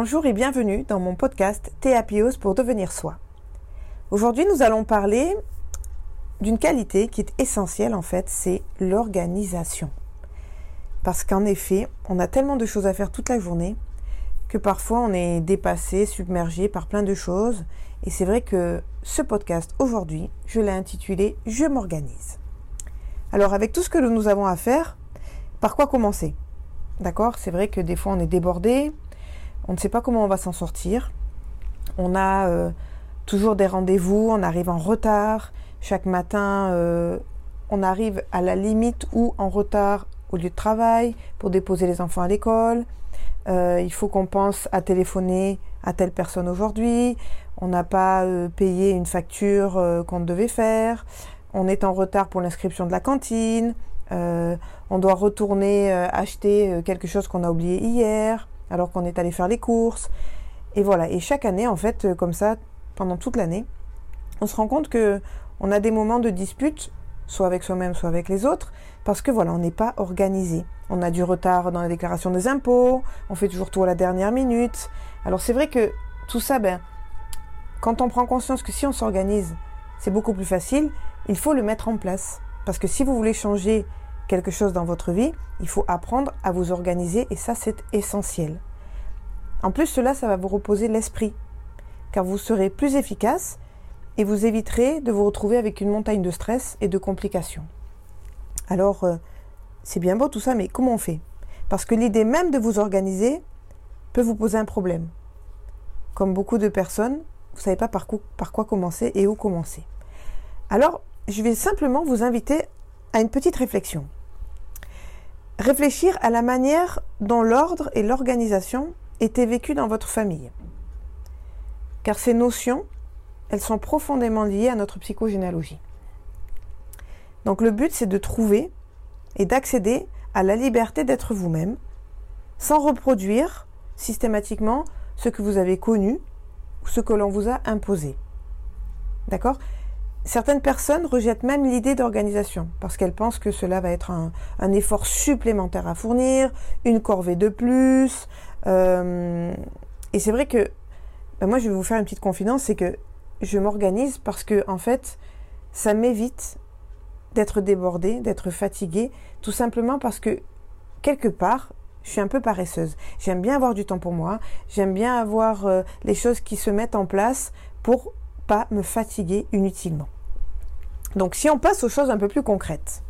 Bonjour et bienvenue dans mon podcast Théapios pour devenir soi. Aujourd'hui, nous allons parler d'une qualité qui est essentielle en fait, c'est l'organisation. Parce qu'en effet, on a tellement de choses à faire toute la journée que parfois on est dépassé, submergé par plein de choses. Et c'est vrai que ce podcast aujourd'hui, je l'ai intitulé Je m'organise. Alors avec tout ce que nous avons à faire, par quoi commencer? D'accord? C'est vrai que des fois on est débordé, on ne sait pas comment on va s'en sortir. On a euh, toujours des rendez-vous, on arrive en retard. Chaque matin, euh, on arrive à la limite ou en retard au lieu de travail pour déposer les enfants à l'école. Euh, il faut qu'on pense à téléphoner à telle personne aujourd'hui. On n'a pas payé une facture qu'on devait faire. On est en retard pour l'inscription de la cantine. on doit retourner acheter quelque chose qu'on a oublié hier alors qu'on est allé faire les courses. Et voilà. Et chaque année, en fait, euh, comme ça, pendant toute l'année, on se rend compte que on a des moments de dispute, soit avec soi-même, soit avec les autres, parce que voilà, on n'est pas organisé. On a du retard dans la déclaration des impôts, on fait toujours tout à la dernière minute. Alors c'est vrai que tout ça, ben, quand on prend conscience que si on s'organise, c'est beaucoup plus facile, il faut le mettre en place. Parce que si vous voulez changer quelque chose dans votre vie, il faut apprendre à vous organiser et ça c'est essentiel. En plus cela, ça va vous reposer l'esprit, car vous serez plus efficace et vous éviterez de vous retrouver avec une montagne de stress et de complications. Alors, euh, c'est bien beau tout ça, mais comment on fait? Parce que l'idée même de vous organiser peut vous poser un problème. Comme beaucoup de personnes, vous ne savez pas par, par quoi commencer et où commencer. Alors, je vais simplement vous inviter à une petite réflexion. Réfléchir à la manière dont l'ordre et l'organisation étaient vécus dans votre famille. Car ces notions, elles sont profondément liées à notre psychogénéalogie. Donc le but, c'est de trouver et d'accéder à la liberté d'être vous-même, sans reproduire systématiquement ce que vous avez connu ou ce que l'on vous a imposé. D'accord? Certaines personnes rejettent même l'idée d'organisation parce qu'elles pensent que cela va être un, effort supplémentaire à fournir, une corvée de plus. Euh, et c'est vrai que ben moi, je vais vous faire une petite confidence, c'est que je m'organise parce que en fait, ça m'évite d'être débordée, d'être fatiguée, tout simplement parce que quelque part, je suis un peu paresseuse. J'aime bien avoir du temps pour moi. J'aime bien avoir euh, les choses qui se mettent en place pour pas me fatiguer inutilement. Donc si on passe aux choses un peu plus concrètes.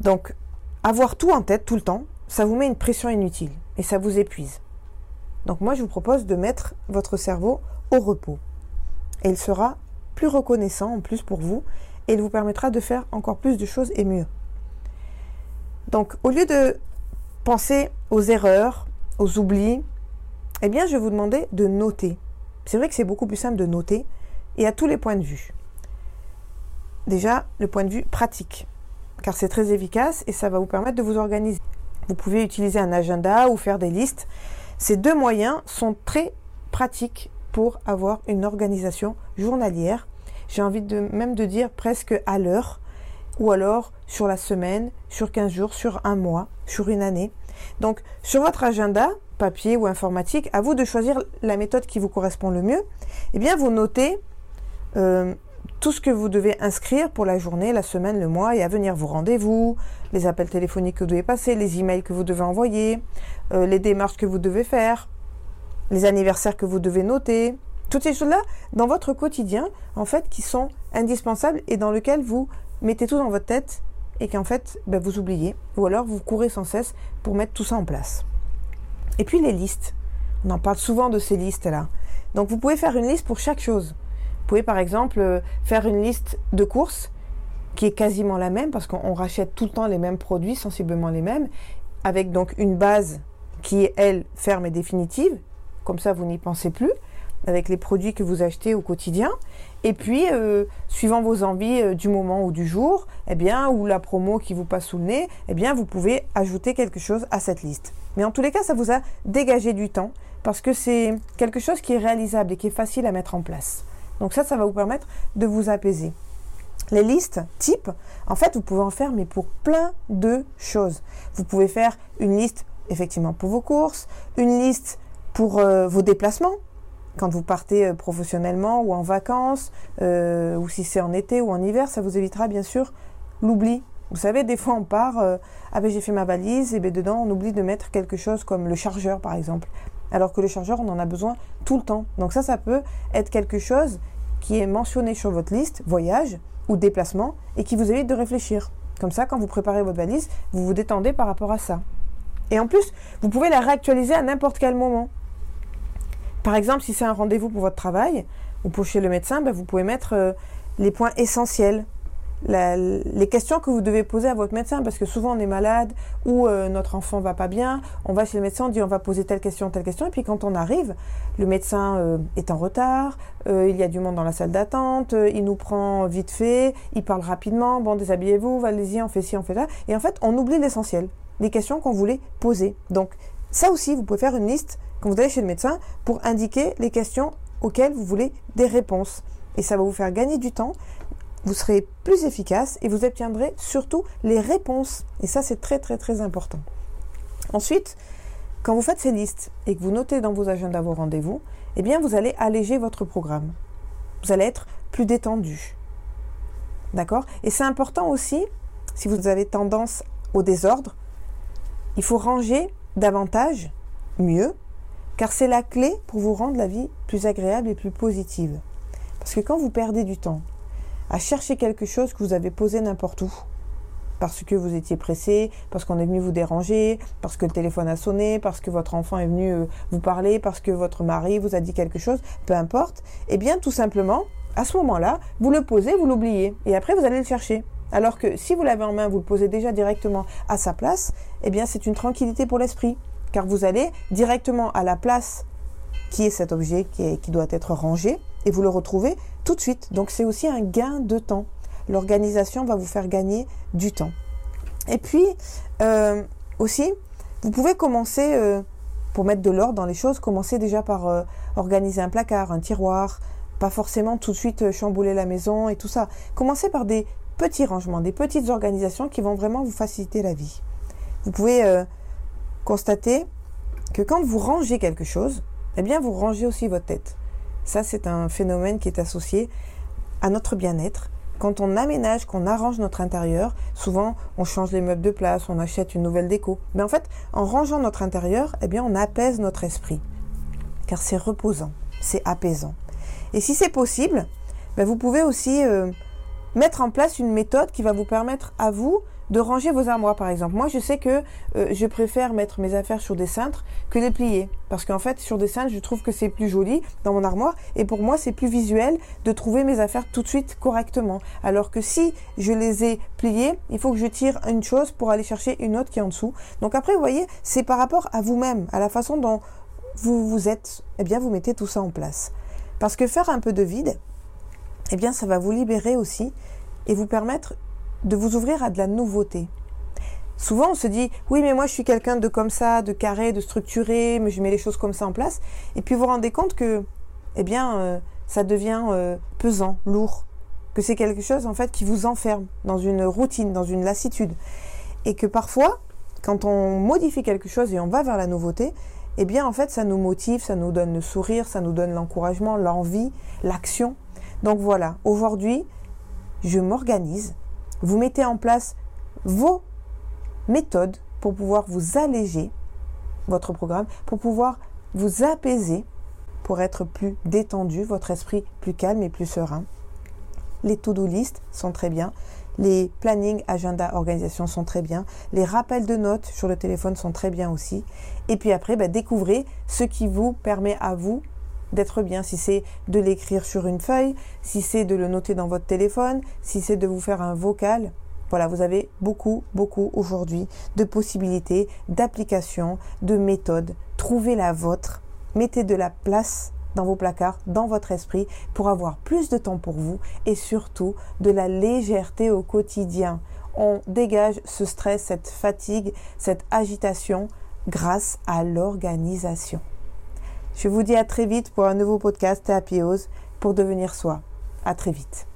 Donc avoir tout en tête tout le temps, ça vous met une pression inutile et ça vous épuise. Donc moi je vous propose de mettre votre cerveau au repos. Et il sera plus reconnaissant en plus pour vous et il vous permettra de faire encore plus de choses et mieux. Donc au lieu de penser aux erreurs, aux oublis, eh bien je vais vous demander de noter. C'est vrai que c'est beaucoup plus simple de noter et à tous les points de vue. Déjà, le point de vue pratique, car c'est très efficace et ça va vous permettre de vous organiser. Vous pouvez utiliser un agenda ou faire des listes. Ces deux moyens sont très pratiques pour avoir une organisation journalière. J'ai envie de même de dire presque à l'heure, ou alors sur la semaine, sur 15 jours, sur un mois, sur une année. Donc sur votre agenda, papier ou informatique, à vous de choisir la méthode qui vous correspond le mieux. Eh bien, vous notez euh, tout ce que vous devez inscrire pour la journée, la semaine, le mois et à venir vos rendez-vous, les appels téléphoniques que vous devez passer, les emails que vous devez envoyer, euh, les démarches que vous devez faire, les anniversaires que vous devez noter, toutes ces choses-là dans votre quotidien, en fait, qui sont indispensables et dans lesquelles vous mettez tout dans votre tête et qu'en fait, ben, vous oubliez, ou alors vous courez sans cesse pour mettre tout ça en place. Et puis les listes. On en parle souvent de ces listes-là. Donc vous pouvez faire une liste pour chaque chose. Vous pouvez par exemple euh, faire une liste de courses qui est quasiment la même parce qu'on rachète tout le temps les mêmes produits, sensiblement les mêmes, avec donc une base qui est, elle, ferme et définitive. Comme ça, vous n'y pensez plus avec les produits que vous achetez au quotidien. Et puis, euh, suivant vos envies euh, du moment ou du jour, eh bien, ou la promo qui vous passe sous le nez, eh bien, vous pouvez ajouter quelque chose à cette liste. Mais en tous les cas, ça vous a dégagé du temps parce que c'est quelque chose qui est réalisable et qui est facile à mettre en place. Donc ça, ça va vous permettre de vous apaiser. Les listes types, en fait, vous pouvez en faire, mais pour plein de choses. Vous pouvez faire une liste, effectivement, pour vos courses, une liste pour euh, vos déplacements, quand vous partez euh, professionnellement ou en vacances, euh, ou si c'est en été ou en hiver, ça vous évitera bien sûr l'oubli. Vous savez, des fois on part, ah ben j'ai fait ma valise, et ben dedans on oublie de mettre quelque chose comme le chargeur par exemple. Alors que le chargeur, on en a besoin tout le temps. Donc ça, ça peut être quelque chose qui est mentionné sur votre liste, voyage ou déplacement, et qui vous évite de réfléchir. Comme ça, quand vous préparez votre valise, vous vous détendez par rapport à ça. Et en plus, vous pouvez la réactualiser à n'importe quel moment. Par exemple, si c'est un rendez-vous pour votre travail ou pour chez le médecin, ben, vous pouvez mettre euh, les points essentiels. Les questions que vous devez poser à votre médecin, parce que souvent on est malade ou euh, notre enfant va pas bien, on va chez le médecin, on dit on va poser telle question, telle question, et puis quand on arrive, le médecin euh, est en retard, il y a du monde dans la salle d'attente, il nous prend vite fait, il parle rapidement, bon déshabillez-vous, allez-y, on fait ci, on fait ça, et en fait on oublie l'essentiel les questions qu'on voulait poser. Donc ça aussi, vous pouvez faire une liste quand vous allez chez le médecin pour indiquer les questions auxquelles vous voulez des réponses. Et ça va vous faire gagner du temps, vous serez plus efficace et vous obtiendrez surtout les réponses. Et ça, c'est très très très important. Ensuite, quand vous faites ces listes et que vous notez dans vos agendas vos rendez-vous, eh bien, vous allez alléger votre programme. Vous allez être plus détendu. D'accord? Et c'est important aussi, si vous avez tendance au désordre, il faut ranger davantage, mieux, car c'est la clé pour vous rendre la vie plus agréable et plus positive. Parce que quand vous perdez du temps à chercher quelque chose que vous avez posé n'importe où, parce que vous étiez pressé, parce qu'on est venu vous déranger, parce que le téléphone a sonné, parce que votre enfant est venu euh, vous parler, parce que votre mari vous a dit quelque chose, peu importe, eh bien tout simplement, à ce moment-là, vous le posez, vous l'oubliez, et après vous allez le chercher. Alors que si vous l'avez en main, vous le posez déjà directement à sa place, eh bien c'est une tranquillité pour l'esprit, car vous allez directement à la place qui est cet objet qui, qui doit être rangé, et vous le retrouvez tout de suite. Donc c'est aussi un gain de temps. L'organisation va vous faire gagner du temps. Et puis euh, aussi, vous pouvez commencer, euh, pour mettre de l'ordre dans les choses, commencer déjà par euh, organiser un placard, un tiroir, pas forcément tout de suite chambouler la maison et tout ça. Commencez par des petits rangements, des petites organisations qui vont vraiment vous faciliter la vie. Vous pouvez constater que quand vous rangez quelque chose, eh bien vous rangez aussi votre tête. Ça, c'est un phénomène qui est associé à notre bien-être. Quand on aménage, qu'on arrange notre intérieur, souvent on change les meubles de place, on achète une nouvelle déco. Mais en fait, en rangeant notre intérieur, eh on apaise notre esprit. Car c'est reposant, c'est apaisant. Et si c'est possible, ben, vous pouvez aussi euh, mettre en place une méthode qui va vous permettre à vous de ranger vos armoires par exemple. Moi je sais que euh, je préfère mettre mes affaires sur des cintres que les plier parce qu'en fait sur des cintres je trouve que c'est plus joli dans mon armoire et pour moi c'est plus visuel de trouver mes affaires tout de suite correctement. Alors que si je les ai pliées, il faut que je tire une chose pour aller chercher une autre qui est en dessous. Donc après vous voyez, c'est par rapport à vous-même, à la façon dont vous vous êtes, eh bien vous mettez tout ça en place. Parce que faire un peu de vide, eh bien ça va vous libérer aussi et vous permettre de vous ouvrir à de la nouveauté. Souvent on se dit oui mais moi je suis quelqu'un de comme ça, de carré, de structuré, mais je mets les choses comme ça en place et puis vous vous rendez compte que eh bien euh, ça devient euh, pesant, lourd, que c'est quelque chose en fait qui vous enferme dans une routine, dans une lassitude et que parfois quand on modifie quelque chose et on va vers la nouveauté, eh bien en fait ça nous motive, ça nous donne le sourire, ça nous donne l'encouragement, l'envie, l'action donc voilà, aujourd'hui, je m'organise. Vous mettez en place vos méthodes pour pouvoir vous alléger votre programme, pour pouvoir vous apaiser, pour être plus détendu, votre esprit plus calme et plus serein. Les to-do list sont très bien. Les planning, agenda, organisation sont très bien. Les rappels de notes sur le téléphone sont très bien aussi. Et puis après, bah, découvrez ce qui vous permet à vous d'être bien, si c'est de l'écrire sur une feuille, si c'est de le noter dans votre téléphone, si c'est de vous faire un vocal. Voilà, vous avez beaucoup, beaucoup aujourd'hui de possibilités, d'applications, de méthodes. Trouvez la vôtre, mettez de la place dans vos placards, dans votre esprit, pour avoir plus de temps pour vous et surtout de la légèreté au quotidien. On dégage ce stress, cette fatigue, cette agitation grâce à l'organisation. Je vous dis à très vite pour un nouveau podcast Happy pour devenir soi. À très vite.